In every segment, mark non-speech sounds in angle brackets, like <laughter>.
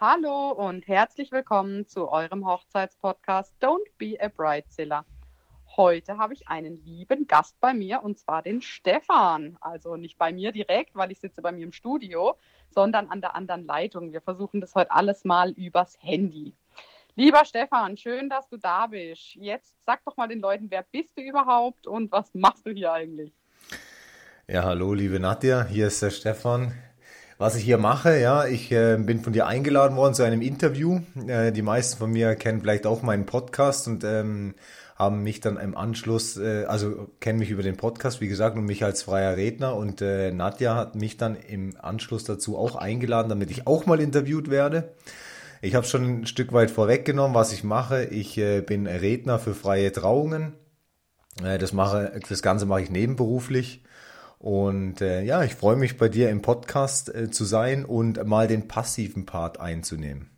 Hallo und herzlich willkommen zu eurem Hochzeitspodcast Don't Be a Bridezilla. Heute habe ich einen lieben Gast bei mir und zwar den Stefan. Also nicht bei mir direkt, weil ich sitze bei mir im Studio, sondern an der anderen Leitung. Wir versuchen das heute alles mal übers Handy. Lieber Stefan, schön, dass du da bist. Jetzt sag doch mal den Leuten, wer bist du überhaupt und was machst du hier eigentlich? Ja, hallo, liebe Nadja, hier ist der Stefan. Was ich hier mache, ja, ich äh, bin von dir eingeladen worden zu einem Interview. Äh, die meisten von mir kennen vielleicht auch meinen Podcast und ähm, haben mich dann im Anschluss, äh, also kennen mich über den Podcast, wie gesagt, und mich als freier Redner. Und äh, Nadja hat mich dann im Anschluss dazu auch eingeladen, damit ich auch mal interviewt werde. Ich habe schon ein Stück weit vorweggenommen, was ich mache. Ich äh, bin Redner für freie Trauungen. Äh, das mache, das Ganze mache ich nebenberuflich. Und äh, ja, ich freue mich bei dir im Podcast äh, zu sein und mal den passiven Part einzunehmen.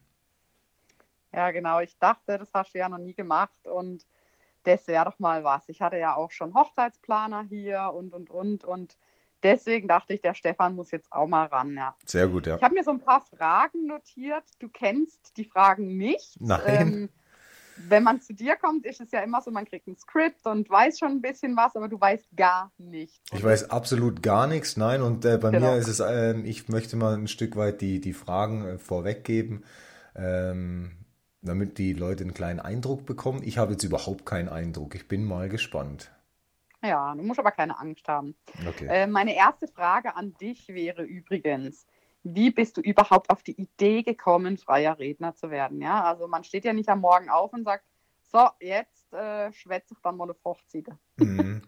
Ja, genau. Ich dachte, das hast du ja noch nie gemacht und das wäre doch mal was. Ich hatte ja auch schon Hochzeitsplaner hier und und und und deswegen dachte ich, der Stefan muss jetzt auch mal ran. Ja. Sehr gut, ja. Ich habe mir so ein paar Fragen notiert. Du kennst die Fragen nicht. Nein. Ähm, wenn man zu dir kommt, ist es ja immer so, man kriegt ein Skript und weiß schon ein bisschen was, aber du weißt gar nichts. Ich weiß absolut gar nichts, nein. Und äh, bei genau. mir ist es, äh, ich möchte mal ein Stück weit die, die Fragen äh, vorweggeben, ähm, damit die Leute einen kleinen Eindruck bekommen. Ich habe jetzt überhaupt keinen Eindruck. Ich bin mal gespannt. Ja, du musst aber keine Angst haben. Okay. Äh, meine erste Frage an dich wäre übrigens, wie bist du überhaupt auf die Idee gekommen, freier Redner zu werden? Ja, also man steht ja nicht am Morgen auf und sagt, so, jetzt äh, schwätze ich dann mal eine Fruchtziege. Mhm.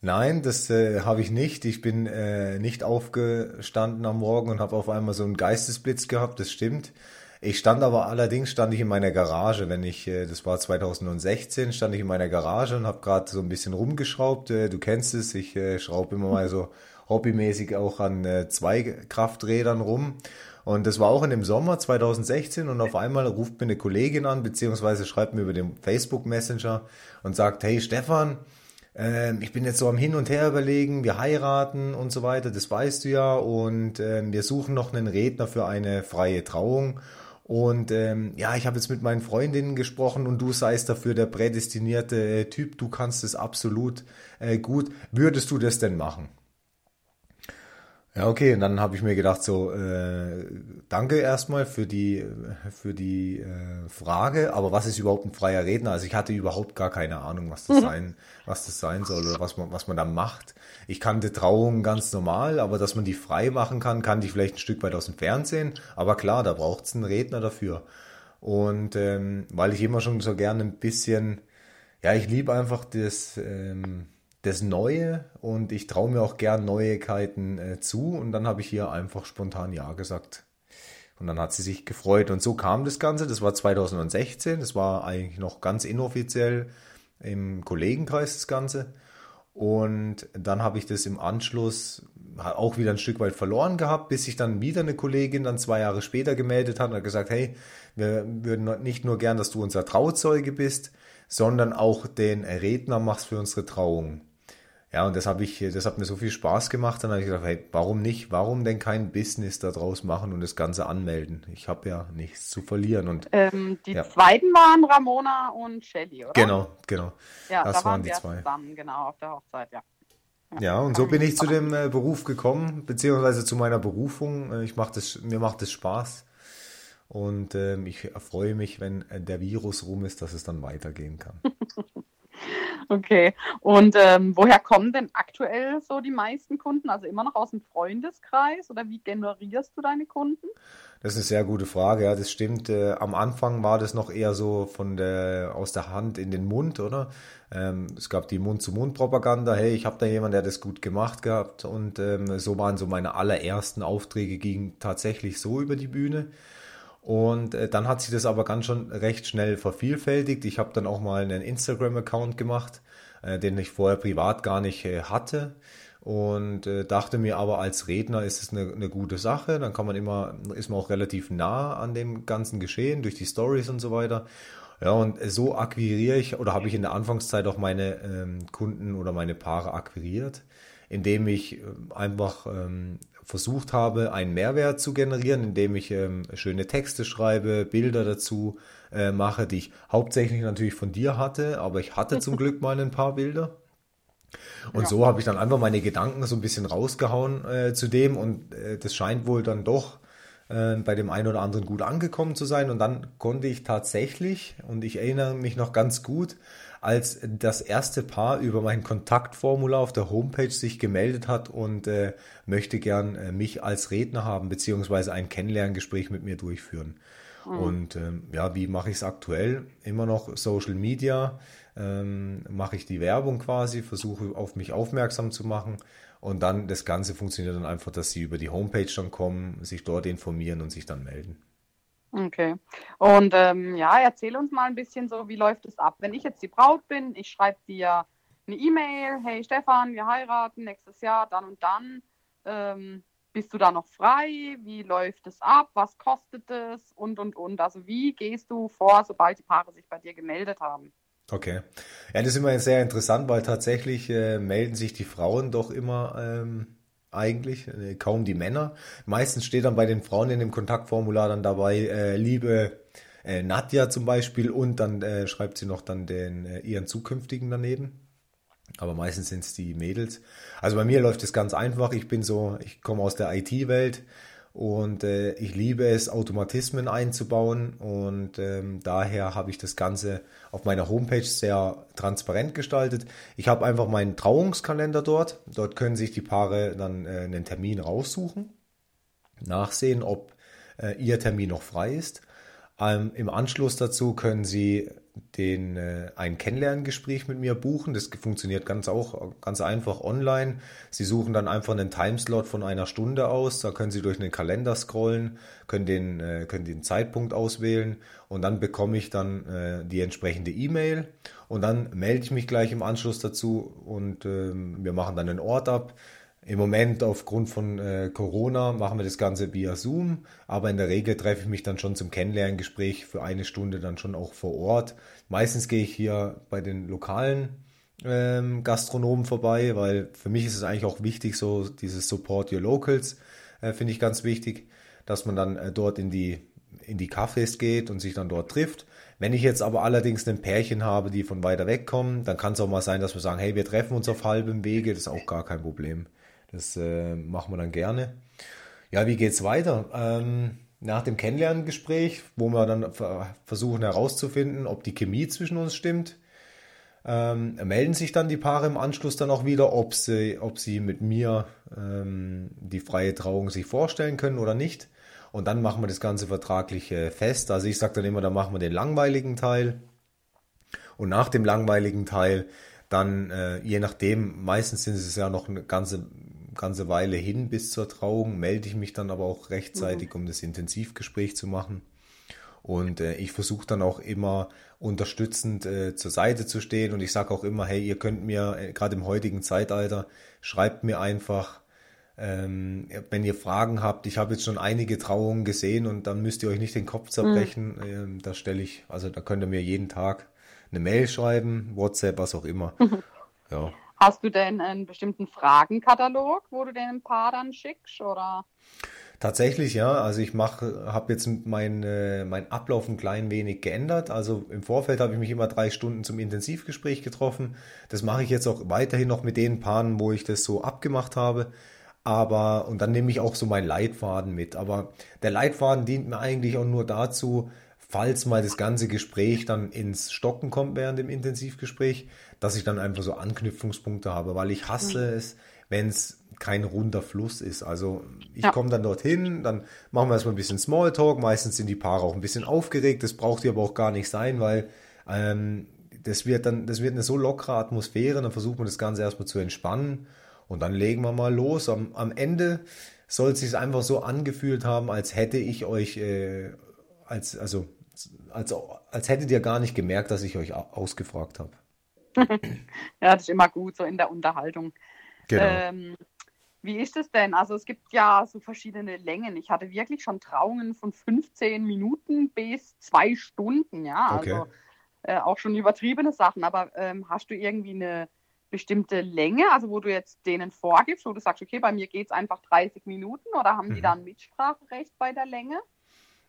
Nein, das äh, habe ich nicht. Ich bin äh, nicht aufgestanden am Morgen und habe auf einmal so einen Geistesblitz gehabt, das stimmt. Ich stand aber allerdings, stand ich in meiner Garage, wenn ich, äh, das war 2016, stand ich in meiner Garage und habe gerade so ein bisschen rumgeschraubt. Äh, du kennst es, ich äh, schraube immer mal so hobbymäßig auch an äh, Zweikrafträdern rum. Und das war auch in dem Sommer 2016 und auf einmal ruft mir eine Kollegin an, beziehungsweise schreibt mir über den Facebook Messenger und sagt, hey Stefan, äh, ich bin jetzt so am Hin und Her überlegen, wir heiraten und so weiter, das weißt du ja, und äh, wir suchen noch einen Redner für eine freie Trauung. Und ähm, ja, ich habe jetzt mit meinen Freundinnen gesprochen und du seist dafür der prädestinierte äh, Typ, du kannst es absolut äh, gut. Würdest du das denn machen? Ja, okay, und dann habe ich mir gedacht, so, äh, danke erstmal für die, für die äh, Frage, aber was ist überhaupt ein freier Redner? Also ich hatte überhaupt gar keine Ahnung, was das <laughs> sein, was das sein soll oder was man, was man da macht. Ich kannte Trauungen ganz normal, aber dass man die frei machen kann, kannte ich vielleicht ein Stück weit aus dem Fernsehen. Aber klar, da braucht es einen Redner dafür. Und ähm, weil ich immer schon so gerne ein bisschen, ja, ich liebe einfach das, ähm, das Neue und ich traue mir auch gern Neuigkeiten äh, zu und dann habe ich hier einfach spontan Ja gesagt. Und dann hat sie sich gefreut und so kam das Ganze. Das war 2016, das war eigentlich noch ganz inoffiziell im Kollegenkreis das Ganze. Und dann habe ich das im Anschluss auch wieder ein Stück weit verloren gehabt, bis sich dann wieder eine Kollegin dann zwei Jahre später gemeldet hat und hat gesagt, hey, wir würden nicht nur gern, dass du unser Trauzeuge bist, sondern auch den Redner machst für unsere Trauung. Ja, und das habe ich, das hat mir so viel Spaß gemacht. Dann habe ich gedacht, hey, warum nicht? Warum denn kein Business daraus machen und das Ganze anmelden? Ich habe ja nichts zu verlieren. Und ähm, die ja. zweiten waren Ramona und Shelly, oder? Genau, genau. Ja, das da waren, waren die zwei. Zusammen, genau, auf der Hochzeit, ja. Ja, und so bin ich zu dem äh, Beruf gekommen, beziehungsweise zu meiner Berufung. Äh, ich mach das, mir macht es Spaß. Und ähm, ich freue mich, wenn äh, der Virus rum ist, dass es dann weitergehen kann. <laughs> Okay. Und ähm, woher kommen denn aktuell so die meisten Kunden? Also immer noch aus dem Freundeskreis oder wie generierst du deine Kunden? Das ist eine sehr gute Frage, ja, das stimmt. Äh, am Anfang war das noch eher so von der aus der Hand in den Mund, oder? Ähm, es gab die Mund-zu-Mund-Propaganda, hey, ich habe da jemanden, der das gut gemacht gehabt und ähm, so waren so meine allerersten Aufträge gingen tatsächlich so über die Bühne. Und äh, dann hat sich das aber ganz schon recht schnell vervielfältigt. Ich habe dann auch mal einen Instagram-Account gemacht, äh, den ich vorher privat gar nicht äh, hatte. Und äh, dachte mir aber, als Redner ist es eine, eine gute Sache. Dann kann man immer, ist man auch relativ nah an dem ganzen Geschehen durch die Stories und so weiter. Ja, und so akquiriere ich oder habe ich in der Anfangszeit auch meine ähm, Kunden oder meine Paare akquiriert indem ich äh, einfach ähm, versucht habe, einen Mehrwert zu generieren, indem ich ähm, schöne Texte schreibe, Bilder dazu äh, mache, die ich hauptsächlich natürlich von dir hatte, aber ich hatte zum <laughs> Glück mal ein paar Bilder. Und ja. so habe ich dann einfach meine Gedanken so ein bisschen rausgehauen äh, zu dem und äh, das scheint wohl dann doch äh, bei dem einen oder anderen gut angekommen zu sein. Und dann konnte ich tatsächlich, und ich erinnere mich noch ganz gut, als das erste Paar über mein Kontaktformular auf der Homepage sich gemeldet hat und äh, möchte gern äh, mich als Redner haben, beziehungsweise ein Kennenlerngespräch mit mir durchführen. Mhm. Und ähm, ja, wie mache ich es aktuell? Immer noch Social Media, ähm, mache ich die Werbung quasi, versuche auf mich aufmerksam zu machen. Und dann das Ganze funktioniert dann einfach, dass sie über die Homepage dann kommen, sich dort informieren und sich dann melden. Okay. Und ähm, ja, erzähl uns mal ein bisschen so, wie läuft es ab? Wenn ich jetzt die Braut bin, ich schreibe dir eine E-Mail, hey Stefan, wir heiraten nächstes Jahr, dann und dann. Ähm, bist du da noch frei? Wie läuft es ab? Was kostet es? Und, und, und. Also wie gehst du vor, sobald die Paare sich bei dir gemeldet haben? Okay. Ja, das ist immer sehr interessant, weil tatsächlich äh, melden sich die Frauen doch immer ähm, eigentlich, äh, kaum die Männer. Meistens steht dann bei den Frauen in dem Kontaktformular dann dabei, äh, liebe äh, Nadja zum Beispiel, und dann äh, schreibt sie noch dann den äh, ihren zukünftigen daneben. Aber meistens sind es die Mädels. Also bei mir läuft es ganz einfach. Ich bin so, ich komme aus der IT-Welt und äh, ich liebe es, Automatismen einzubauen und ähm, daher habe ich das Ganze auf meiner Homepage sehr transparent gestaltet. Ich habe einfach meinen Trauungskalender dort. Dort können sich die Paare dann äh, einen Termin raussuchen, nachsehen, ob äh, ihr Termin noch frei ist. Ähm, Im Anschluss dazu können Sie den, äh, ein Kennenlerngespräch mit mir buchen. Das funktioniert ganz auch ganz einfach online. Sie suchen dann einfach einen Timeslot von einer Stunde aus. Da können Sie durch den Kalender scrollen, können den, äh, können den Zeitpunkt auswählen und dann bekomme ich dann äh, die entsprechende E-Mail und dann melde ich mich gleich im Anschluss dazu und äh, wir machen dann einen Ort ab. Im Moment aufgrund von äh, Corona machen wir das Ganze via Zoom, aber in der Regel treffe ich mich dann schon zum Kennenlerngespräch für eine Stunde dann schon auch vor Ort. Meistens gehe ich hier bei den lokalen ähm, Gastronomen vorbei, weil für mich ist es eigentlich auch wichtig, so dieses Support Your Locals äh, finde ich ganz wichtig, dass man dann äh, dort in die in die Cafés geht und sich dann dort trifft. Wenn ich jetzt aber allerdings ein Pärchen habe, die von weiter weg kommen, dann kann es auch mal sein, dass wir sagen, hey, wir treffen uns auf halbem Wege, das ist auch gar kein Problem. Das äh, machen wir dann gerne. Ja, wie geht's weiter? Ähm, nach dem Kennenlerngespräch, wo wir dann versuchen herauszufinden, ob die Chemie zwischen uns stimmt, ähm, melden sich dann die Paare im Anschluss dann auch wieder, ob sie, ob sie mit mir ähm, die freie Trauung sich vorstellen können oder nicht. Und dann machen wir das Ganze vertraglich äh, fest. Also ich sage dann immer, dann machen wir den langweiligen Teil. Und nach dem langweiligen Teil dann, äh, je nachdem, meistens sind es ja noch eine ganze ganze Weile hin bis zur Trauung, melde ich mich dann aber auch rechtzeitig, mhm. um das Intensivgespräch zu machen. Und äh, ich versuche dann auch immer unterstützend äh, zur Seite zu stehen. Und ich sage auch immer, hey, ihr könnt mir, äh, gerade im heutigen Zeitalter, schreibt mir einfach, ähm, wenn ihr Fragen habt. Ich habe jetzt schon einige Trauungen gesehen und dann müsst ihr euch nicht den Kopf zerbrechen. Mhm. Ähm, da stelle ich, also da könnt ihr mir jeden Tag eine Mail schreiben, WhatsApp, was auch immer. Mhm. Ja. Hast du denn einen bestimmten Fragenkatalog, wo du den paar dann schickst oder? Tatsächlich, ja. Also ich mache, habe jetzt mein, äh, mein Ablauf ein klein wenig geändert. Also im Vorfeld habe ich mich immer drei Stunden zum Intensivgespräch getroffen. Das mache ich jetzt auch weiterhin noch mit den Paaren, wo ich das so abgemacht habe. Aber, und dann nehme ich auch so meinen Leitfaden mit. Aber der Leitfaden dient mir eigentlich auch nur dazu, falls mal das ganze Gespräch dann ins Stocken kommt während dem Intensivgespräch, dass ich dann einfach so Anknüpfungspunkte habe, weil ich hasse mhm. es, wenn es kein runder Fluss ist. Also ich ja. komme dann dorthin, dann machen wir erstmal ein bisschen Smalltalk. Meistens sind die Paare auch ein bisschen aufgeregt. Das braucht ihr aber auch gar nicht sein, weil ähm, das wird dann, das wird eine so lockere Atmosphäre. Dann versucht man das Ganze erstmal zu entspannen und dann legen wir mal los. Am, am Ende soll es sich einfach so angefühlt haben, als hätte ich euch, äh, als, also, als, als hättet ihr gar nicht gemerkt, dass ich euch ausgefragt habe. <laughs> ja, das ist immer gut, so in der Unterhaltung. Genau. Ähm, wie ist es denn? Also es gibt ja so verschiedene Längen. Ich hatte wirklich schon Trauungen von 15 Minuten bis zwei Stunden, ja. Okay. Also äh, auch schon übertriebene Sachen. Aber ähm, hast du irgendwie eine, bestimmte Länge, also wo du jetzt denen vorgibst, wo du sagst, okay, bei mir geht es einfach 30 Minuten oder haben die Mhm. da ein Mitspracherecht bei der Länge?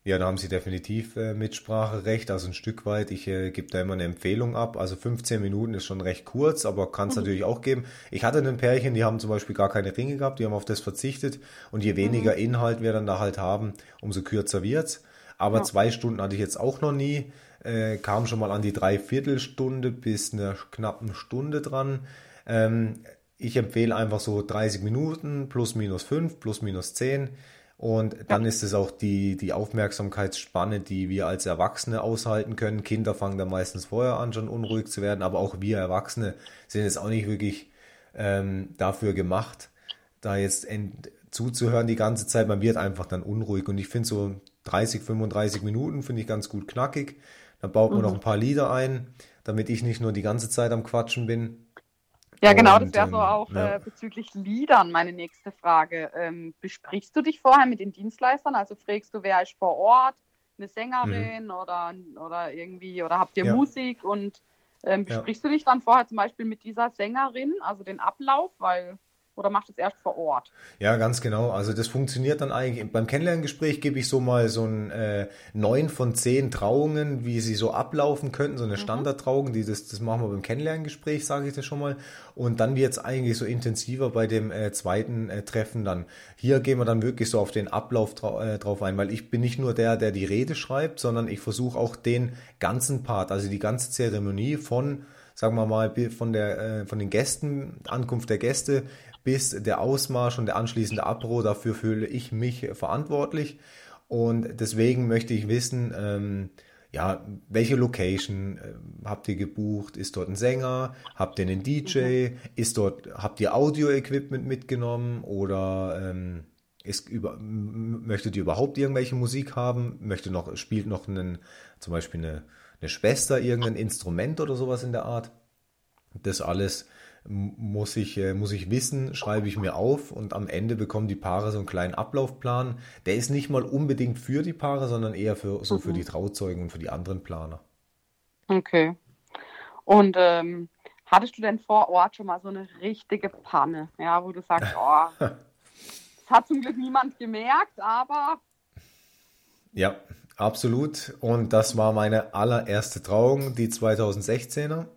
Ja, da haben Sie definitiv äh, Mitspracherecht, also ein Stück weit. Ich äh, gebe da immer eine Empfehlung ab. Also 15 Minuten ist schon recht kurz, aber kann es Mhm. natürlich auch geben. Ich hatte ein Pärchen, die haben zum Beispiel gar keine Ringe gehabt, die haben auf das verzichtet. Und je weniger Inhalt wir dann da halt haben, umso kürzer wird's. Aber Ja. zwei Stunden hatte ich jetzt auch noch nie. Äh, kam schon mal an die Dreiviertelstunde bis eine knappen Stunde dran. Ähm, ich empfehle einfach so 30 Minuten plus minus 5 plus minus 10. Und dann ist es auch die, die Aufmerksamkeitsspanne, die wir als Erwachsene aushalten können. Kinder fangen da meistens vorher an, schon unruhig zu werden, aber auch wir Erwachsene sind jetzt auch nicht wirklich ähm, dafür gemacht, da jetzt zuzuhören die ganze Zeit. Man wird einfach dann unruhig. Und ich finde so 30, 35 Minuten finde ich ganz gut knackig. Dann baut man noch ein paar Lieder ein, damit ich nicht nur die ganze Zeit am Quatschen bin. Ja, genau, das wäre so ähm, auch ja. äh, bezüglich Liedern meine nächste Frage. Ähm, besprichst du dich vorher mit den Dienstleistern? Also fragst du, wer ist vor Ort, eine Sängerin oder, oder irgendwie, oder habt ihr Mhm. Ja. Musik und ähm, Ja. besprichst du dich dann vorher zum Beispiel mit dieser Sängerin, also den Ablauf, weil, oder machst du es erst vor Ort? Ja, ganz genau. Also das funktioniert dann eigentlich. Beim Kennenlerngespräch gebe ich so mal so ein äh, neun von zehn Trauungen, wie sie so ablaufen könnten, so eine Standardtrauung, die das, das machen wir beim Kennenlerngespräch, sage ich das schon mal. Und dann wird es eigentlich so intensiver bei dem äh, zweiten äh, Treffen dann. Hier gehen wir dann wirklich so auf den Ablauf äh, drauf ein, weil ich bin nicht nur der, der die Rede schreibt, sondern ich versuche auch den ganzen Part, also die ganze Zeremonie von sagen wir mal, von der, äh, von den Gästen, Ankunft der Gäste bis der Ausmarsch und der anschließende Apro, dafür fühle ich mich verantwortlich. Und deswegen möchte ich wissen, ähm, ja, welche Location äh, habt ihr gebucht? Ist dort ein Sänger? Habt ihr einen DJ? Ist dort, habt ihr Audio-Equipment mitgenommen? Oder ähm, ist über, möchtet ihr überhaupt irgendwelche Musik haben? Möchte noch, spielt noch einen, zum Beispiel eine, eine Schwester irgendein Instrument oder sowas in der Art? Das alles muss ich, äh, muss ich wissen, schreibe ich mir auf und am Ende bekommen die Paare so einen kleinen Ablaufplan. Der ist nicht mal unbedingt für die Paare, sondern eher für, so für die Trauzeugen und für die anderen Planer. Okay. Und ähm, hattest du denn vor Ort schon mal so eine richtige Panne, ja, wo du sagst, <laughs> oh, das hat zum Glück niemand gemerkt, aber Ja, absolut. Und das war meine allererste Trauung, die 2016er.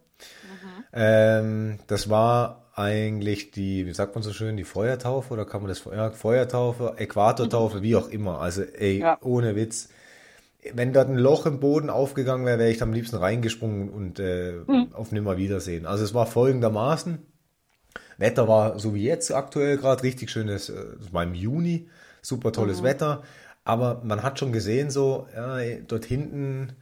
Ähm, das war eigentlich die, wie sagt man so schön, die Feuertaufe oder kann man das, ja, Feuertaufe, Äquatortaufe, wie auch immer. Also, ey, Ja. ohne Witz. Wenn dort ein Loch im Boden aufgegangen wäre, wäre ich am liebsten reingesprungen und äh, auf Nimmerwiedersehen. Also es war folgendermaßen. Wetter war so wie jetzt aktuell gerade richtig schönes, äh, es war im Juni, super tolles Wetter. Aber man hat schon gesehen, so, ja, dort hinten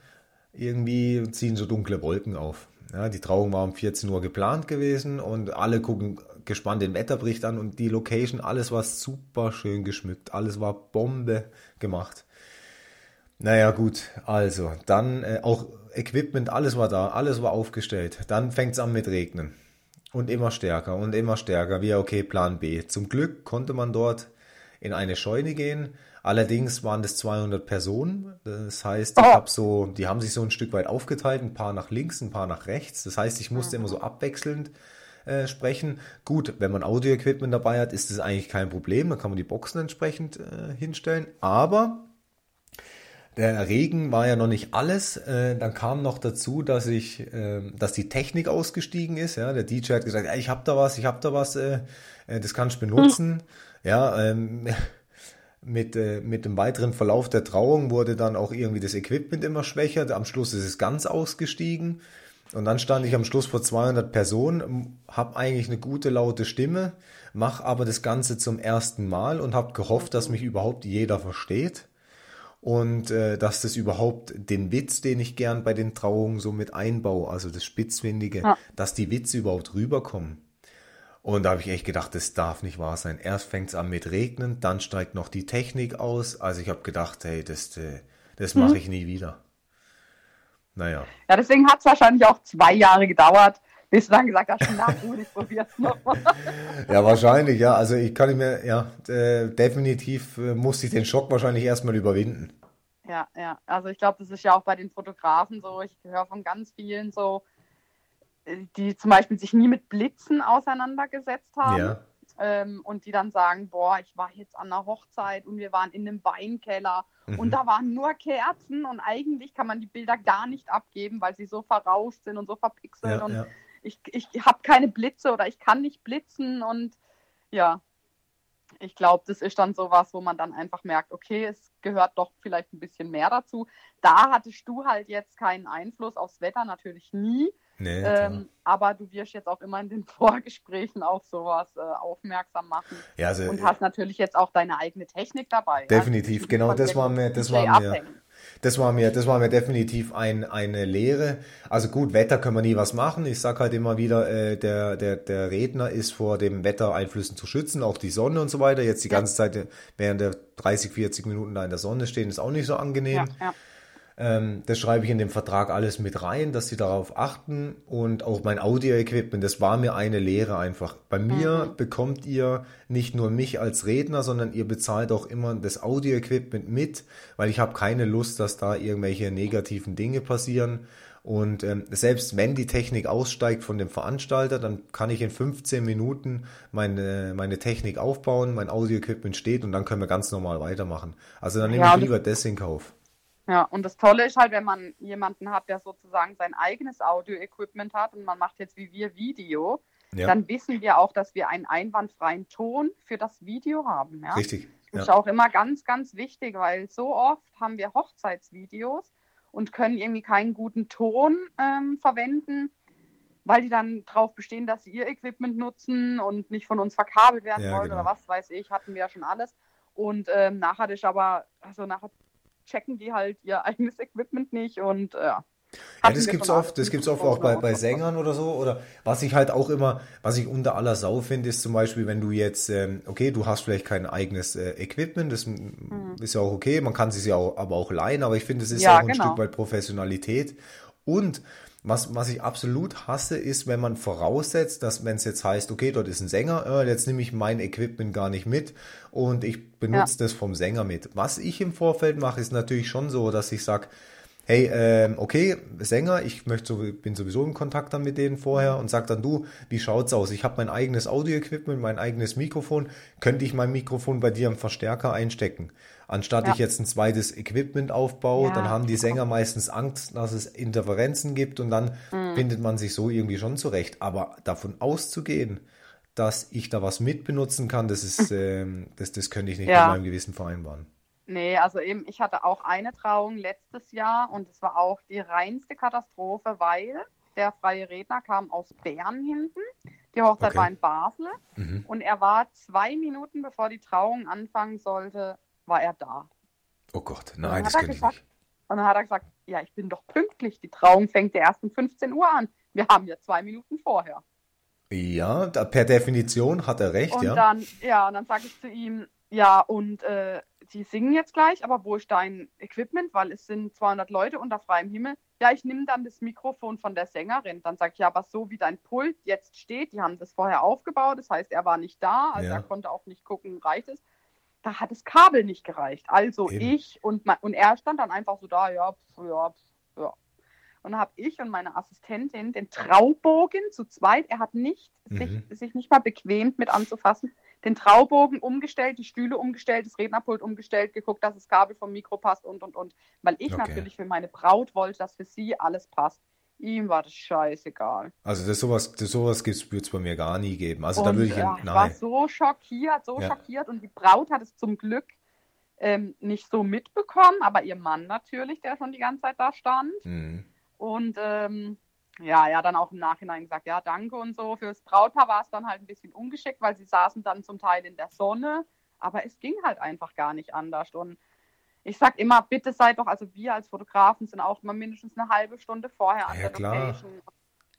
irgendwie ziehen so dunkle Wolken auf. Ja, die Trauung war um 14 Uhr geplant gewesen und alle gucken gespannt den Wetterbericht an und die Location, alles war super schön geschmückt, alles war Bombe gemacht. Naja, gut, also dann äh, auch Equipment, alles war da, alles war aufgestellt. Dann fängt es an mit Regnen. Und immer stärker und immer stärker. Wie okay, Plan B. Zum Glück konnte man dort in eine Scheune gehen. Allerdings waren das 200 Personen. Das heißt, ich Oh. habe so, die haben sich so ein Stück weit aufgeteilt, ein paar nach links, ein paar nach rechts. Das heißt, ich musste immer so abwechselnd äh, sprechen. Gut, wenn man Audio-Equipment dabei hat, ist das eigentlich kein Problem. Dann kann man die Boxen entsprechend äh, hinstellen. Aber der Regen war ja noch nicht alles. Äh, dann kam noch dazu, dass ich, äh, dass die Technik ausgestiegen ist. Ja, der DJ hat gesagt, "Ey, ich hab da was, ich hab da was, äh, äh, das kannst du benutzen. Ja, ähm, mit, äh, mit dem weiteren Verlauf der Trauung wurde dann auch irgendwie das Equipment immer schwächer. Am Schluss ist es ganz ausgestiegen. Und dann stand ich am Schluss vor 200 Personen, habe eigentlich eine gute laute Stimme, mache aber das Ganze zum ersten Mal und habe gehofft, dass mich überhaupt jeder versteht und äh, dass das überhaupt den Witz, den ich gern bei den Trauungen so mit einbaue, also das Spitzfindige, Ja. dass die Witze überhaupt rüberkommen. Und da habe ich echt gedacht, das darf nicht wahr sein. Erst fängt es an mit Regnen, dann steigt noch die Technik aus. Also ich habe gedacht, hey, das, äh, das mache ich nie wieder. Naja. ja, deswegen hat es wahrscheinlich auch zwei Jahre gedauert, bis du dann gesagt hast, na gut, ich probier's nochmal. <laughs> Ja, wahrscheinlich, ja. Also ich kann mir, ja, äh, definitiv äh, musste ich den Schock wahrscheinlich erstmal überwinden. Ja, ja. Also ich glaube, das ist ja auch bei den Fotografen so. Ich höre von ganz vielen so, die zum Beispiel sich nie mit Blitzen auseinandergesetzt haben. Ja. Ähm, und die dann sagen, boah, ich war jetzt an einer Hochzeit und wir waren in einem Weinkeller Mhm. und da waren nur Kerzen und eigentlich kann man die Bilder gar nicht abgeben, weil sie so verrauscht sind und so verpixelt Ja, und ja. ich, ich habe keine Blitze oder ich kann nicht blitzen und ja, ich glaube, das ist dann sowas, wo man dann einfach merkt, okay, es gehört doch vielleicht ein bisschen mehr dazu. Da hattest du halt jetzt keinen Einfluss aufs Wetter, natürlich nie. Nee. Ähm, aber du wirst jetzt auch immer in den <laughs> Vorgesprächen auf sowas äh, aufmerksam machen. ja, also Und hast natürlich jetzt auch deine eigene Technik dabei. Definitiv, Also, genau, das war mir- das war mir- abhängen. Das war mir, das war mir definitiv ein, eine Lehre. Also gut, Wetter können wir nie was machen. Ich sag halt immer wieder, äh, der, der, der Redner ist vor dem Wettereinflüssen zu schützen, auch die Sonne und so weiter. Jetzt die ganze Zeit äh, während der 30, 40 Minuten da in der Sonne stehen, ist auch nicht so angenehm. Ja, ja. Ähm, das schreibe ich in dem Vertrag alles mit rein, dass sie darauf achten und auch mein Audio-Equipment, das war mir eine Lehre einfach. Bei mir Mhm. bekommt ihr nicht nur mich als Redner, sondern ihr bezahlt auch immer das Audio-Equipment mit, weil ich habe keine Lust, dass da irgendwelche negativen Dinge passieren. Und ähm, selbst wenn die Technik aussteigt von dem Veranstalter, dann kann ich in 15 Minuten meine, meine Technik aufbauen, mein Audio-Equipment steht und dann können wir ganz normal weitermachen. Also dann nehme Ja, ich lieber das in Kauf. Ja, und das Tolle ist halt, wenn man jemanden hat, der sozusagen sein eigenes Audio-Equipment hat und man macht jetzt wie wir Video, Ja, dann wissen wir auch, dass wir einen einwandfreien Ton für das Video haben. Ja? richtig. Das ist Ja. auch immer ganz, ganz wichtig, weil so oft haben wir Hochzeitsvideos und können irgendwie keinen guten Ton ähm, verwenden, weil die dann darauf bestehen, dass sie ihr Equipment nutzen und nicht von uns verkabelt werden wollen genau. oder was weiß ich, hatten wir ja schon alles. Und ähm, nachher ist aber, also nachher checken die halt ihr <laughs> eigenes Equipment nicht und äh, ja. Ja, das gibt's oft, das gibt's oft auch bei, bei Sängern oder so. Oder was ich halt auch immer, was ich unter aller Sau finde, ist zum Beispiel, wenn du jetzt, ähm, okay, du hast vielleicht kein eigenes äh, Equipment, das m- ist ja auch okay, man kann sich ja auch, aber auch leihen, aber ich finde, es ist Ja, auch ein genau. Stück weit Professionalität. Und was, was ich absolut hasse, ist, wenn man voraussetzt, dass wenn es jetzt heißt, okay, dort ist ein Sänger, äh, jetzt nehme ich mein Equipment gar nicht mit und ich benutze das vom Sänger mit. Was ich im Vorfeld mache, ist natürlich schon so, dass ich sage, hey, ähm, okay, Sänger, ich möchte so, bin sowieso im Kontakt dann mit denen vorher und sag dann, du, wie schaut's aus? Ich habe mein eigenes Audio-Equipment, mein eigenes Mikrofon. Könnte ich mein Mikrofon bei dir im Verstärker einstecken? Anstatt Ja. ich jetzt ein zweites Equipment aufbaue, Ja. dann haben die Sänger meistens Angst, dass es Interferenzen gibt und dann Mhm. findet man sich so irgendwie schon zurecht. Aber davon auszugehen, dass ich da was mitbenutzen kann, das ist, <laughs> ähm, das, das könnte ich nicht Ja. mit meinem Gewissen vereinbaren. Nee, also eben, ich hatte auch eine Trauung letztes Jahr und es war auch die reinste Katastrophe, weil der freie Redner kam aus Bern hinten. Die Hochzeit Okay. war in Basel Mhm. und er war zwei Minuten bevor die Trauung anfangen sollte, war er da. Oh Gott, nein, das er könnte ich gesagt- nicht. Und dann hat er gesagt, ja, ich bin doch pünktlich. Die Trauung fängt ja erst um 15 Uhr an. Wir haben ja zwei Minuten vorher. Ja, da, per Definition hat er recht, Und ja. dann, ja, und dann sage ich zu ihm, ja, und äh, die singen jetzt gleich, aber wo ist dein Equipment? Weil es sind 200 Leute unter freiem Himmel. Ja, ich nehme dann das Mikrofon von der Sängerin. Dann sage ich, ja, aber so wie dein Pult jetzt steht, die haben das vorher aufgebaut, das heißt, er war nicht da, also Ja. er konnte auch nicht gucken, reicht es. Da hat das Kabel nicht gereicht. Also Eben. ich und, mein, und er stand dann einfach so da, ja, pf, ja, pf, ja. Und dann habe ich und meine Assistentin den Traubogen zu zweit, er hat nicht, Mhm. sich, sich nicht mal bequemt mit anzufassen, den Traubogen umgestellt, die Stühle umgestellt, das Rednerpult umgestellt, geguckt, dass das Kabel vom Mikro passt und, und, und. Weil ich Okay. natürlich für meine Braut wollte, dass für sie alles passt. Ihm war das scheißegal. Also das sowas, das sowas gibt's, wird's bei mir gar nie geben. Also da und, würde ich, ja, ich war so schockiert, so Ja. schockiert. Und die Braut hat es zum Glück ähm, nicht so mitbekommen, aber ihr Mann natürlich, der schon die ganze Zeit da stand. Mhm. Und ähm, ja, ja, dann auch im Nachhinein gesagt, ja, danke und so. Fürs Brautpaar war es dann halt ein bisschen ungeschickt, weil sie saßen dann zum Teil in der Sonne. Aber es ging halt einfach gar nicht anders. Und ich sag immer, bitte seid doch, also wir als Fotografen sind auch immer mindestens eine halbe Stunde vorher an Ja, der klar. Location.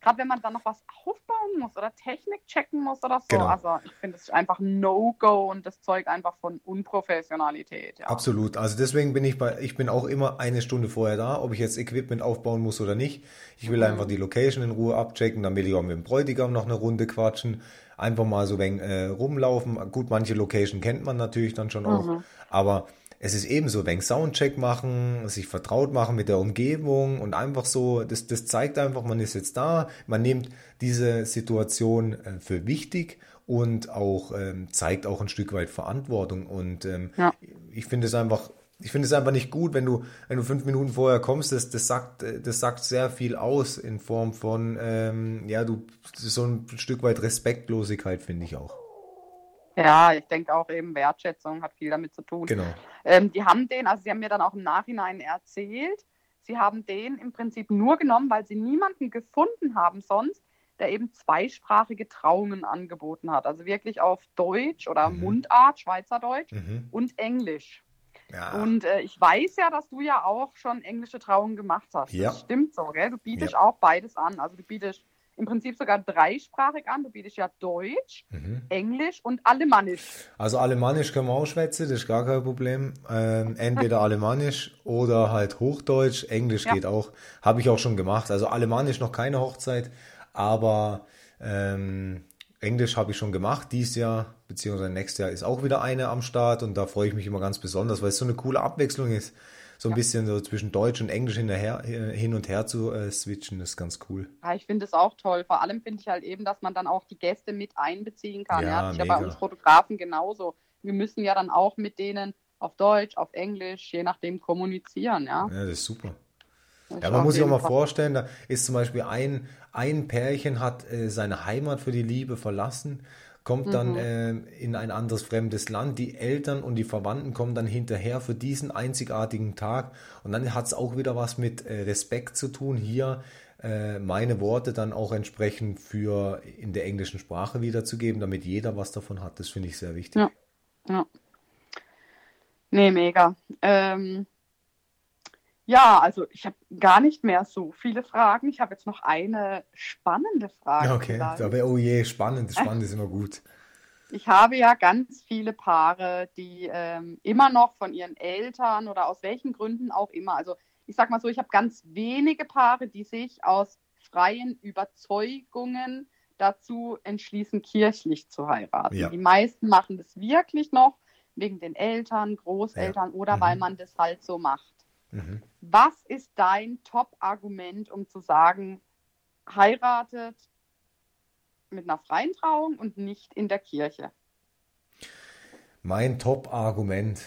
Gerade wenn man dann noch was aufbauen muss oder Technik checken muss oder so. Genau. Also ich finde es einfach ein No-Go und das Zeug einfach von Unprofessionalität. Ja. Absolut. Also deswegen bin ich bei, ich bin auch immer eine Stunde vorher da, ob ich jetzt Equipment aufbauen muss oder nicht. Ich will Mhm. einfach die Location in Ruhe abchecken, dann will ich auch mit dem Bräutigam noch eine Runde quatschen, einfach mal so ein wenig äh, rumlaufen. Gut, manche Location kennt man natürlich dann schon auch, Mhm. aber es ist ebenso, wenn Soundcheck machen, sich vertraut machen mit der Umgebung und einfach so, das, das zeigt einfach, man ist jetzt da, man nimmt diese Situation äh, für wichtig und auch ähm, zeigt auch ein Stück weit Verantwortung. Und ähm, ja. ich finde es einfach, ich finde es einfach nicht gut, wenn du, wenn du fünf Minuten vorher kommst, das, das sagt, das sagt sehr viel aus in Form von, ähm, ja, du, so ein Stück weit Respektlosigkeit, finde ich auch. Ja, ich denke auch eben Wertschätzung hat viel damit zu tun. Genau. Ähm, die haben den, also sie haben mir dann auch im Nachhinein erzählt, sie haben den im Prinzip nur genommen, weil sie niemanden gefunden haben sonst, der eben zweisprachige Trauungen angeboten hat. Also wirklich auf Deutsch oder mhm. Mundart, Schweizerdeutsch mhm. und Englisch. Ja. Und äh, ich weiß ja, dass du ja auch schon englische Trauungen gemacht hast. Ja. Das stimmt so, gell? Du bietest ja. auch beides an. Also du bietest im Prinzip sogar dreisprachig an. Du bietest ja Deutsch, mhm. Englisch und Alemannisch. Also Alemannisch können wir auch schwätzen, das ist gar kein Problem. Ähm, entweder Alemannisch oder halt Hochdeutsch. Englisch ja. geht auch. Habe ich auch schon gemacht. Also Alemannisch noch keine Hochzeit, aber ähm, Englisch habe ich schon gemacht. Dieses Jahr, beziehungsweise nächstes Jahr ist auch wieder eine am Start und da freue ich mich immer ganz besonders, weil es so eine coole Abwechslung ist so ein ja. bisschen so zwischen Deutsch und Englisch hinterher, hin und her zu äh, switchen, ist ganz cool. Ja, ich finde es auch toll. Vor allem finde ich halt eben, dass man dann auch die Gäste mit einbeziehen kann. Ja, ja das ist ja bei uns Fotografen genauso. Wir müssen ja dann auch mit denen auf Deutsch, auf Englisch, je nachdem kommunizieren, ja. Ja, das ist super. Ja, man muss sich auch mal vorstellen, da ist zum Beispiel ein, ein Pärchen hat äh, seine Heimat für die Liebe verlassen kommt dann mhm. äh, in ein anderes fremdes Land. Die Eltern und die Verwandten kommen dann hinterher für diesen einzigartigen Tag. Und dann hat es auch wieder was mit äh, Respekt zu tun, hier äh, meine Worte dann auch entsprechend für in der englischen Sprache wiederzugeben, damit jeder was davon hat. Das finde ich sehr wichtig. Ja. ja. Nee, mega. Ähm, ja, also ich habe gar nicht mehr so viele Fragen. Ich habe jetzt noch eine spannende Frage. Okay, aber oh je, spannend, <laughs> spannend ist immer gut. Ich habe ja ganz viele Paare, die ähm, immer noch von ihren Eltern oder aus welchen Gründen auch immer, also ich sag mal so, ich habe ganz wenige Paare, die sich aus freien Überzeugungen dazu entschließen, kirchlich zu heiraten. Ja. Die meisten machen das wirklich noch wegen den Eltern, Großeltern ja. oder mhm. weil man das halt so macht. Mhm. Was ist dein Top-Argument, um zu sagen, heiratet mit einer freien Trauung und nicht in der Kirche? Mein Top-Argument,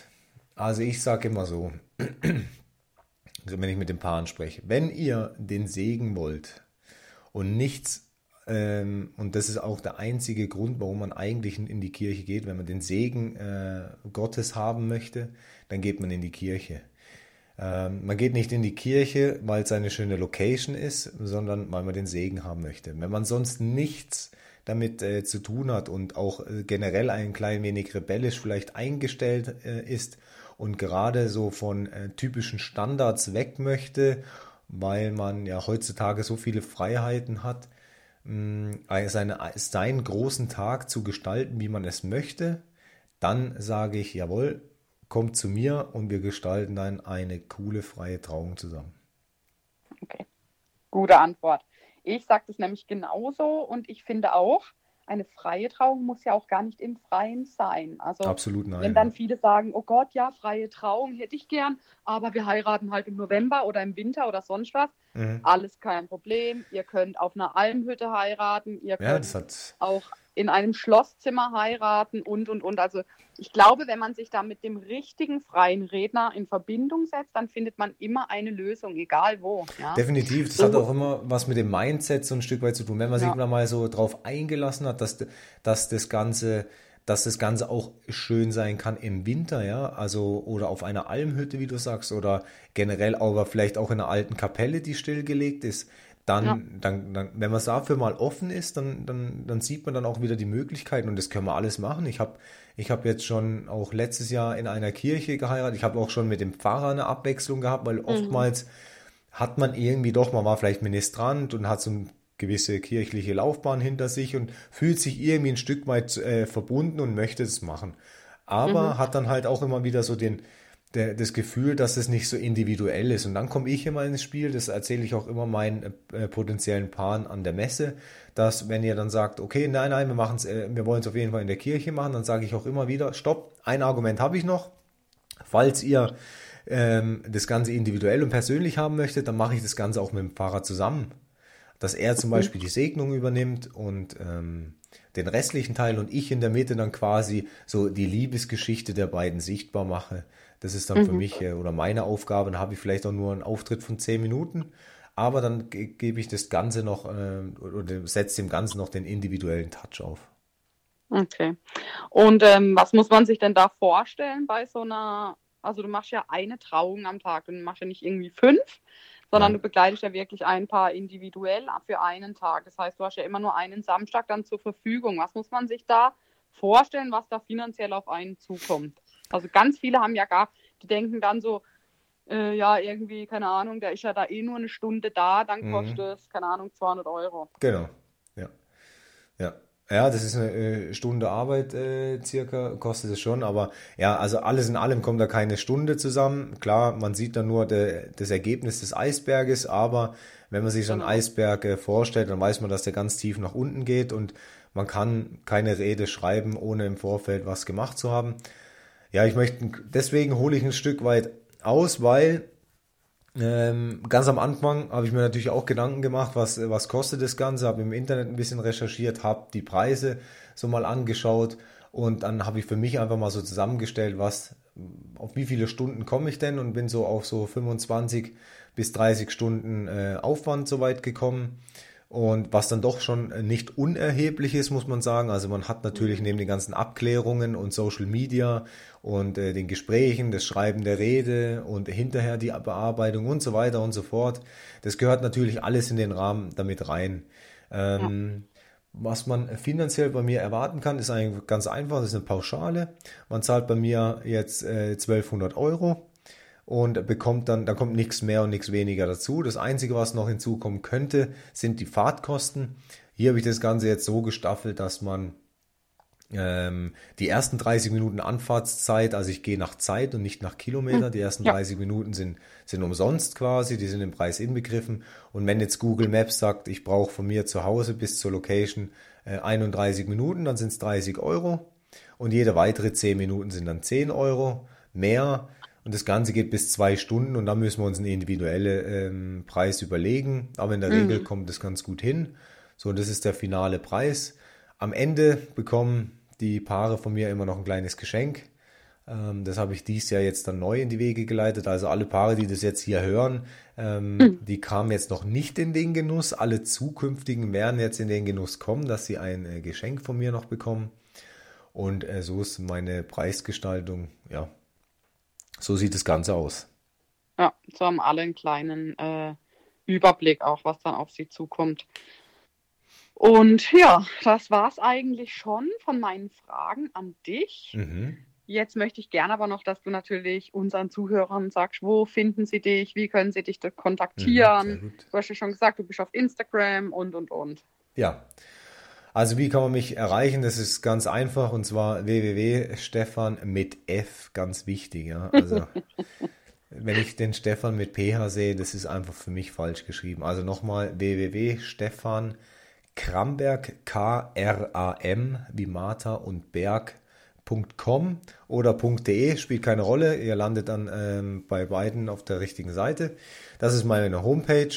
also ich sage immer so, <clears throat> wenn ich mit den Paaren spreche, wenn ihr den Segen wollt und nichts, ähm, und das ist auch der einzige Grund, warum man eigentlich in die Kirche geht, wenn man den Segen äh, Gottes haben möchte, dann geht man in die Kirche. Ähm, man geht nicht in die Kirche, weil es eine schöne Location ist, sondern weil man den Segen haben möchte. Wenn man sonst nichts damit äh, zu tun hat und auch äh, generell ein klein wenig rebellisch vielleicht eingestellt äh, ist und gerade so von typischen Standards weg möchte, weil man ja heutzutage so viele Freiheiten hat, mm, seine, seinen großen Tag zu gestalten, wie man es möchte, dann sage ich, jawohl, kommt zu mir und wir gestalten dann eine coole freie Trauung zusammen. Okay, gute Antwort. Ich sage das nämlich genauso und ich finde auch, eine freie Trauung muss ja auch gar nicht im Freien sein. Also Absolut nein. Wenn dann viele sagen, oh Gott, ja, freie Trauung hätte ich gern, aber wir heiraten halt im November oder im Winter oder sonst was. Mhm. Alles kein Problem. Ihr könnt auf einer Almhütte heiraten, ihr könnt ja, auch in einem Schlosszimmer heiraten und, und, und. Also ich glaube, wenn man sich da mit dem richtigen freien Redner in Verbindung setzt, dann findet man immer eine Lösung, egal wo. Ja? Definitiv. Das so. hat auch immer was mit dem Mindset so ein Stück weit zu tun. Wenn man sich ja. mal so drauf eingelassen hat, dass, dass das Ganze dass das Ganze auch schön sein kann im Winter, ja, also oder auf einer Almhütte, wie du sagst, oder generell aber vielleicht auch in einer alten Kapelle, die stillgelegt ist dann, ja. dann, dann, wenn man dafür mal offen ist, dann, dann, dann sieht man dann auch wieder die Möglichkeiten und das können wir alles machen. Ich habe ich hab jetzt schon auch letztes Jahr in einer Kirche geheiratet. Ich habe auch schon mit dem Pfarrer eine Abwechslung gehabt, weil mhm. oftmals mhm. hat man irgendwie doch, man war vielleicht Ministrant und hat so eine gewisse kirchliche Laufbahn hinter sich und fühlt sich irgendwie ein Stück weit äh, verbunden und möchte es machen. Aber mhm. hat dann halt auch immer wieder so den, der, das Gefühl, dass es nicht so individuell ist. Und dann komme ich immer ins Spiel, das erzähle ich auch immer meinen äh, potenziellen Paaren an der Messe, dass wenn ihr dann sagt, okay, nein, nein, wir äh, wir wollen es auf jeden Fall in der Kirche machen, dann sage ich auch immer wieder, stopp, ein Argument habe ich noch. Falls ihr ähm, das Ganze individuell und persönlich haben möchtet, dann mache ich das Ganze auch mit dem Fahrer zusammen. Dass er zum Beispiel die Segnung übernimmt und ähm, den restlichen Teil und ich in der Mitte dann quasi so die Liebesgeschichte der beiden sichtbar mache. Das ist dann mhm. für mich äh, oder meine Aufgabe. Dann habe ich vielleicht auch nur einen Auftritt von zehn Minuten, aber dann ge gebe ich das Ganze noch äh, oder setze dem Ganzen noch den individuellen Touch auf. Okay. Und ähm, was muss man sich denn da vorstellen bei so einer, also du machst ja eine Trauung am Tag, du machst ja nicht irgendwie fünf, sondern ja. du begleitest ja wirklich ein Paar individuell für einen Tag. Das heißt, du hast ja immer nur einen Samstag dann zur Verfügung. Was muss man sich da vorstellen, was da finanziell auf einen zukommt? Also ganz viele haben ja gar, die denken dann so, äh, ja, irgendwie, keine Ahnung, der ist ja da eh nur eine Stunde da, dann mhm. kostet es, keine Ahnung, 200 Euro. Genau, ja. Ja, ja, das ist eine äh, Stunde Arbeit äh, circa, kostet es schon, aber ja, also alles in allem kommt da keine Stunde zusammen. Klar, man sieht dann nur de, das Ergebnis des Eisberges, aber wenn man sich so einen genau. Eisberg äh, vorstellt, dann weiß man, dass der ganz tief nach unten geht und man kann keine Rede schreiben, ohne im Vorfeld was gemacht zu haben. Ja, ich möchte, deswegen hole ich ein Stück weit aus, weil ähm, ganz am Anfang habe ich mir natürlich auch Gedanken gemacht, was, was kostet das Ganze, habe im Internet ein bisschen recherchiert, habe die Preise so mal angeschaut und dann habe ich für mich einfach mal so zusammengestellt, was, auf wie viele Stunden komme ich denn und bin so auf so 25 bis 30 Stunden äh, Aufwand soweit gekommen. Und was dann doch schon nicht unerheblich ist, muss man sagen. Also man hat natürlich neben den ganzen Abklärungen und Social Media und äh, den Gesprächen, das Schreiben der Rede und hinterher die Bearbeitung und so weiter und so fort. Das gehört natürlich alles in den Rahmen damit rein. Ähm, ja. Was man finanziell bei mir erwarten kann, ist eigentlich ganz einfach. Das ist eine Pauschale. Man zahlt bei mir jetzt äh, 1200 Euro und bekommt dann, da kommt nichts mehr und nichts weniger dazu. Das Einzige, was noch hinzukommen könnte, sind die Fahrtkosten. Hier habe ich das Ganze jetzt so gestaffelt, dass man ähm, die ersten 30 Minuten Anfahrtszeit, also ich gehe nach Zeit und nicht nach Kilometer, die ersten ja. 30 Minuten sind, sind umsonst quasi, die sind im Preis inbegriffen. Und wenn jetzt Google Maps sagt, ich brauche von mir zu Hause bis zur Location äh, 31 Minuten, dann sind es 30 Euro. Und jede weitere 10 Minuten sind dann 10 Euro mehr. Und das Ganze geht bis zwei Stunden und dann müssen wir uns einen individuellen ähm, Preis überlegen. Aber in der mhm. Regel kommt das ganz gut hin. So, das ist der finale Preis. Am Ende bekommen die Paare von mir immer noch ein kleines Geschenk. Ähm, das habe ich dies Jahr jetzt dann neu in die Wege geleitet. Also alle Paare, die das jetzt hier hören, ähm, mhm. die kamen jetzt noch nicht in den Genuss. Alle zukünftigen werden jetzt in den Genuss kommen, dass sie ein äh, Geschenk von mir noch bekommen. Und äh, so ist meine Preisgestaltung, ja, so sieht das Ganze aus. Ja, so haben alle einen kleinen äh, Überblick auch, was dann auf sie zukommt. Und ja, das war es eigentlich schon von meinen Fragen an dich. Mhm. Jetzt möchte ich gerne aber noch, dass du natürlich unseren Zuhörern sagst, wo finden sie dich, wie können sie dich kontaktieren. Mhm, du hast ja schon gesagt, du bist auf Instagram und, und, und. Ja, also wie kann man mich erreichen? Das ist ganz einfach und zwar www.stefan mit F, ganz wichtig. Ja? Also <laughs> wenn ich den Stefan mit PH sehe, das ist einfach für mich falsch geschrieben. Also nochmal www.stefan Kramberg, K-R-A-M, wie Martha und Berg.com oder .de, spielt keine Rolle. Ihr landet dann ähm, bei beiden auf der richtigen Seite. Das ist meine Homepage.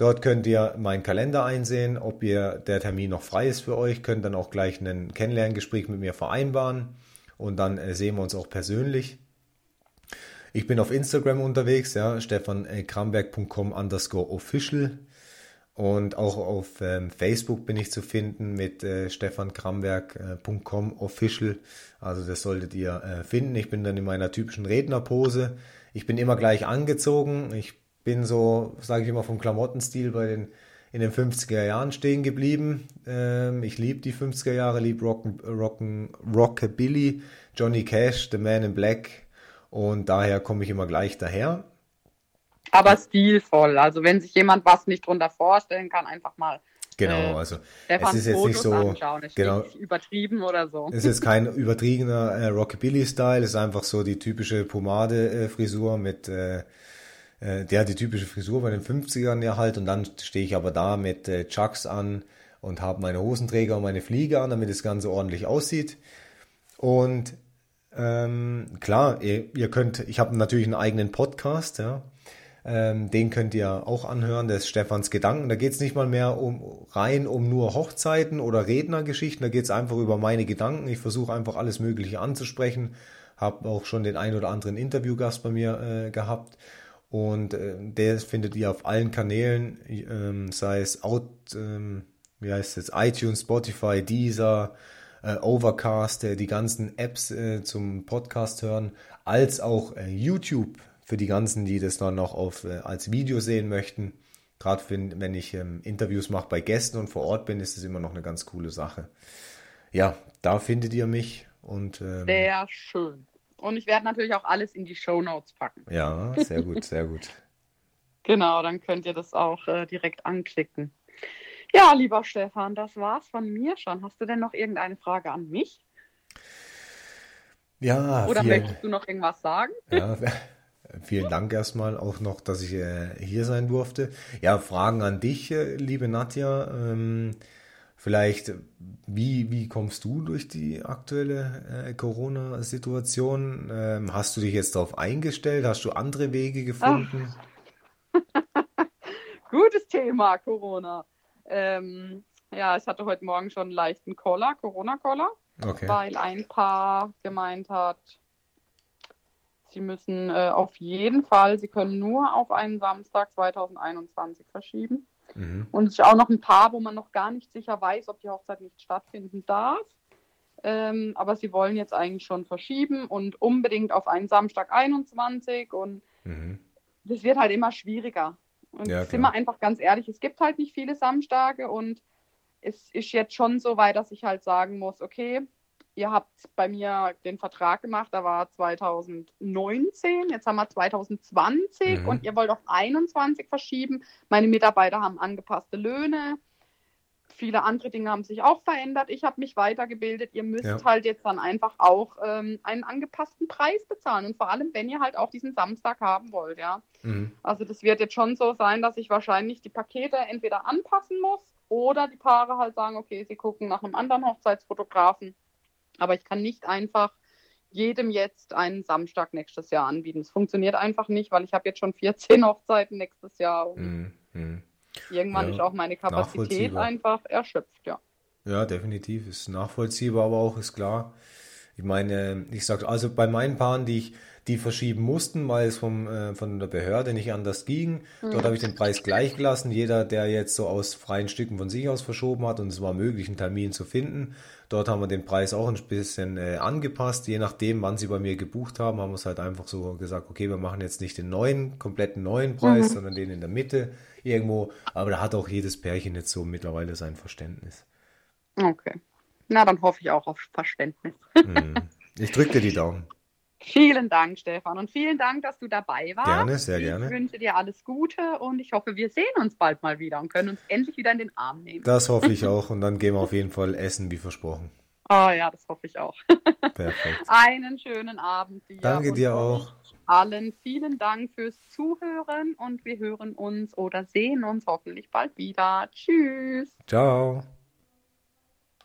Dort könnt ihr meinen Kalender einsehen, ob ihr der Termin noch frei ist für euch, könnt dann auch gleich ein Kennenlerngespräch mit mir vereinbaren und dann äh, sehen wir uns auch persönlich. Ich bin auf Instagram unterwegs, ja, stefankramberg.com underscore official und auch auf ähm, Facebook bin ich zu finden mit äh, stefankramberg.com official. Also das solltet ihr äh, finden. Ich bin dann in meiner typischen Rednerpose. Ich bin immer gleich angezogen. Ich bin so, sage ich immer, vom Klamottenstil bei den in den 50er Jahren stehen geblieben. Ähm, ich liebe die 50er Jahre, liebe Rocken, Rocken, Rockabilly, Johnny Cash, The Man in Black und daher komme ich immer gleich daher. Aber stilvoll, also wenn sich jemand was nicht drunter vorstellen kann, einfach mal Genau, äh, also es ist jetzt nicht so genau, übertrieben oder so. Es ist kein übertriebener äh, Rockabilly-Style, es ist einfach so die typische Pomade-Frisur mit äh, äh, der hat die typische Frisur bei den 50ern ja halt und dann stehe ich aber da mit äh, Chucks an und habe meine Hosenträger und meine Fliege an, damit das Ganze ordentlich aussieht. Und Ähm, klar, ihr, ihr könnt, ich habe natürlich einen eigenen Podcast, ja. Ähm, den könnt ihr auch anhören, der ist Stefans Gedanken. Da geht es nicht mal mehr um rein um nur Hochzeiten oder Rednergeschichten, da geht es einfach über meine Gedanken. Ich versuche einfach alles Mögliche anzusprechen. Habe auch schon den ein oder anderen Interviewgast bei mir äh, gehabt. Und äh, der findet ihr auf allen Kanälen, ähm, sei es out, ähm, wie heißt es, iTunes, Spotify, Deezer, äh, Overcast, äh, die ganzen Apps äh, zum Podcast hören, als auch äh, YouTube für die ganzen, die das dann noch auf, äh, als Video sehen möchten. Gerade wenn, wenn ich ähm, Interviews mache bei Gästen und vor Ort bin, ist es immer noch eine ganz coole Sache. Ja, da findet ihr mich und ähm, Sehr schön. Und ich werde natürlich auch alles in die Show Notes packen. ja, sehr gut, sehr gut. <laughs> Genau, dann könnt ihr das auch äh, direkt anklicken. Ja, lieber Stefan, das war's von mir schon. Hast du denn noch irgendeine Frage an mich? Ja, Oder vielen, möchtest du noch irgendwas sagen? ja, <laughs> vielen Dank erstmal auch noch, dass ich äh, hier sein durfte. Ja, Fragen an dich, äh, liebe Nadja. Ähm, vielleicht, wie, wie kommst du durch die aktuelle äh, Corona-Situation? Ähm, hast du dich jetzt darauf eingestellt? Hast du andere Wege gefunden? <laughs> Gutes Thema, Corona. Ähm, ja, ich hatte heute Morgen schon einen leichten Koller, Corona-Koller, Okay. weil ein Paar gemeint hat, sie müssen äh, auf jeden Fall, sie können nur auf einen Samstag 2021 verschieben. Mhm. Und es ist auch noch ein Paar, wo man noch gar nicht sicher weiß, ob die Hochzeit nicht stattfinden darf. Ähm, aber sie wollen jetzt eigentlich schon verschieben und unbedingt auf einen Samstag 21 und Mhm. das wird halt immer schwieriger. Und Ja, sind wir einfach ganz ehrlich, es gibt halt nicht viele Samstage und es ist jetzt schon so weit, dass ich halt sagen muss, okay, ihr habt bei mir den Vertrag gemacht, da war 2019, jetzt haben wir 2020 Mhm. und ihr wollt auf 21 verschieben. Meine Mitarbeiter haben angepasste Löhne. Viele andere Dinge haben sich auch verändert. Ich habe mich weitergebildet. Ihr müsst Ja. halt jetzt dann einfach auch ähm, einen angepassten Preis bezahlen. Und vor allem, wenn ihr halt auch diesen Samstag haben wollt, ja. Mhm. Also das wird jetzt schon so sein, dass ich wahrscheinlich die Pakete entweder anpassen muss oder die Paare halt sagen, okay, sie gucken nach einem anderen Hochzeitsfotografen. Aber ich kann nicht einfach jedem jetzt einen Samstag nächstes Jahr anbieten. Es funktioniert einfach nicht, weil ich habe jetzt schon 14 <laughs> Hochzeiten nächstes Jahr und Mhm. Mhm. irgendwann Ja, ist auch meine Kapazität einfach erschöpft, ja. Ja, definitiv. Ist nachvollziehbar, aber auch ist klar. Ich meine, ich sag, also bei meinen Paaren, die ich, die verschieben mussten, weil es vom, äh, von der Behörde nicht anders ging, dort habe ich den Preis gleich gelassen. Jeder, der jetzt so aus freien Stücken von sich aus verschoben hat und es war möglich, einen Termin zu finden, dort haben wir den Preis auch ein bisschen äh, angepasst. Je nachdem, wann sie bei mir gebucht haben, haben wir es halt einfach so gesagt, okay, wir machen jetzt nicht den neuen, kompletten neuen Preis, sondern den in der Mitte irgendwo. Aber da hat auch jedes Pärchen jetzt so mittlerweile sein Verständnis. Okay. Na, dann hoffe ich auch auf Verständnis. Mhm. Ich drücke dir die Daumen. Vielen Dank, Stefan. Und vielen Dank, dass du dabei warst. Gerne, sehr ich gerne. Ich wünsche dir alles Gute und ich hoffe, wir sehen uns bald mal wieder und können uns endlich wieder in den Arm nehmen. Das hoffe ich <laughs> auch. Und dann gehen wir auf jeden Fall essen, wie versprochen. Oh ja, das hoffe ich auch. <laughs> Perfekt. Einen schönen Abend dir. Danke dir auch. Allen vielen Dank fürs Zuhören und wir hören uns oder sehen uns hoffentlich bald wieder. Tschüss. Ciao.